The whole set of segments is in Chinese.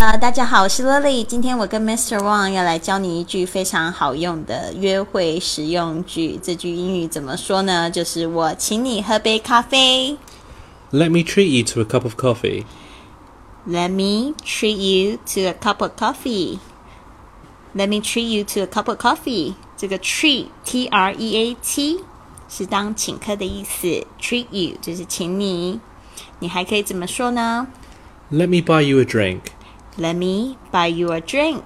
呃，大家好，我是 Lily。今天我跟 Mr. Wang 要来教你一句非常好用的约会实用句。这句英语怎么说呢？就是我请你喝杯咖啡。Let me treat you to a cup of coffee. Let me treat you to a cup of coffee. Let me treat you to a cup of coffee. 这个 treat T R E A T 是当请客的意思，treat you 就是请你。你还可以怎么说呢 Let me buy you a drink. ？Let me buy you a drink.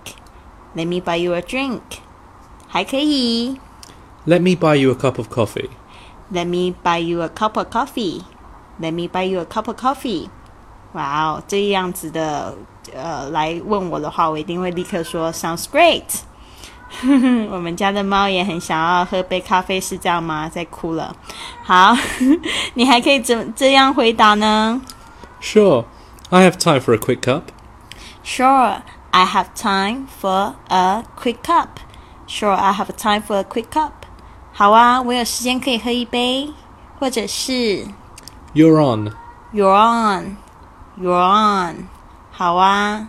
Let me buy you a drink. 还可以 Let me buy you a cup of coffee. Let me buy you a cup of coffee. Let me buy you a cup of coffee. 哇哦，这样子的呃来问我的话，我一定会立刻说 Sounds great 。我们家的猫也很想要喝杯咖啡，是这样吗？在哭了。好，你还可以怎这样回答呢 Sure, I have time for a quick cup. ？Sure, I have time for a quick cup. Sure, I have time for a quick cup. 好啊，我有时间可以喝一杯，或者是 You're on. You're on, you're on，好啊，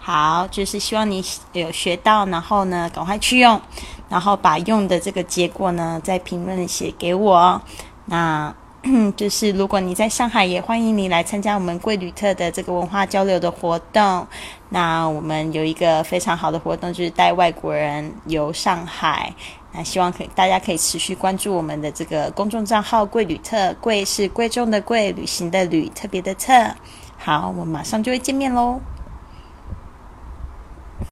好，就是希望你有学到，然后呢，赶快去用，然后把用的这个结果呢，在评论写给我。那 就是如果你在上海，也欢迎你来参加我们贵旅特的这个文化交流的活动。那我们有一个非常好的活动，就是带外国人游上海。那希望可以大家可以持续关注我们的这个公众账号“贵旅特”，贵是贵重的贵，旅行的旅，特别的特。好，我们马上就会见面喽。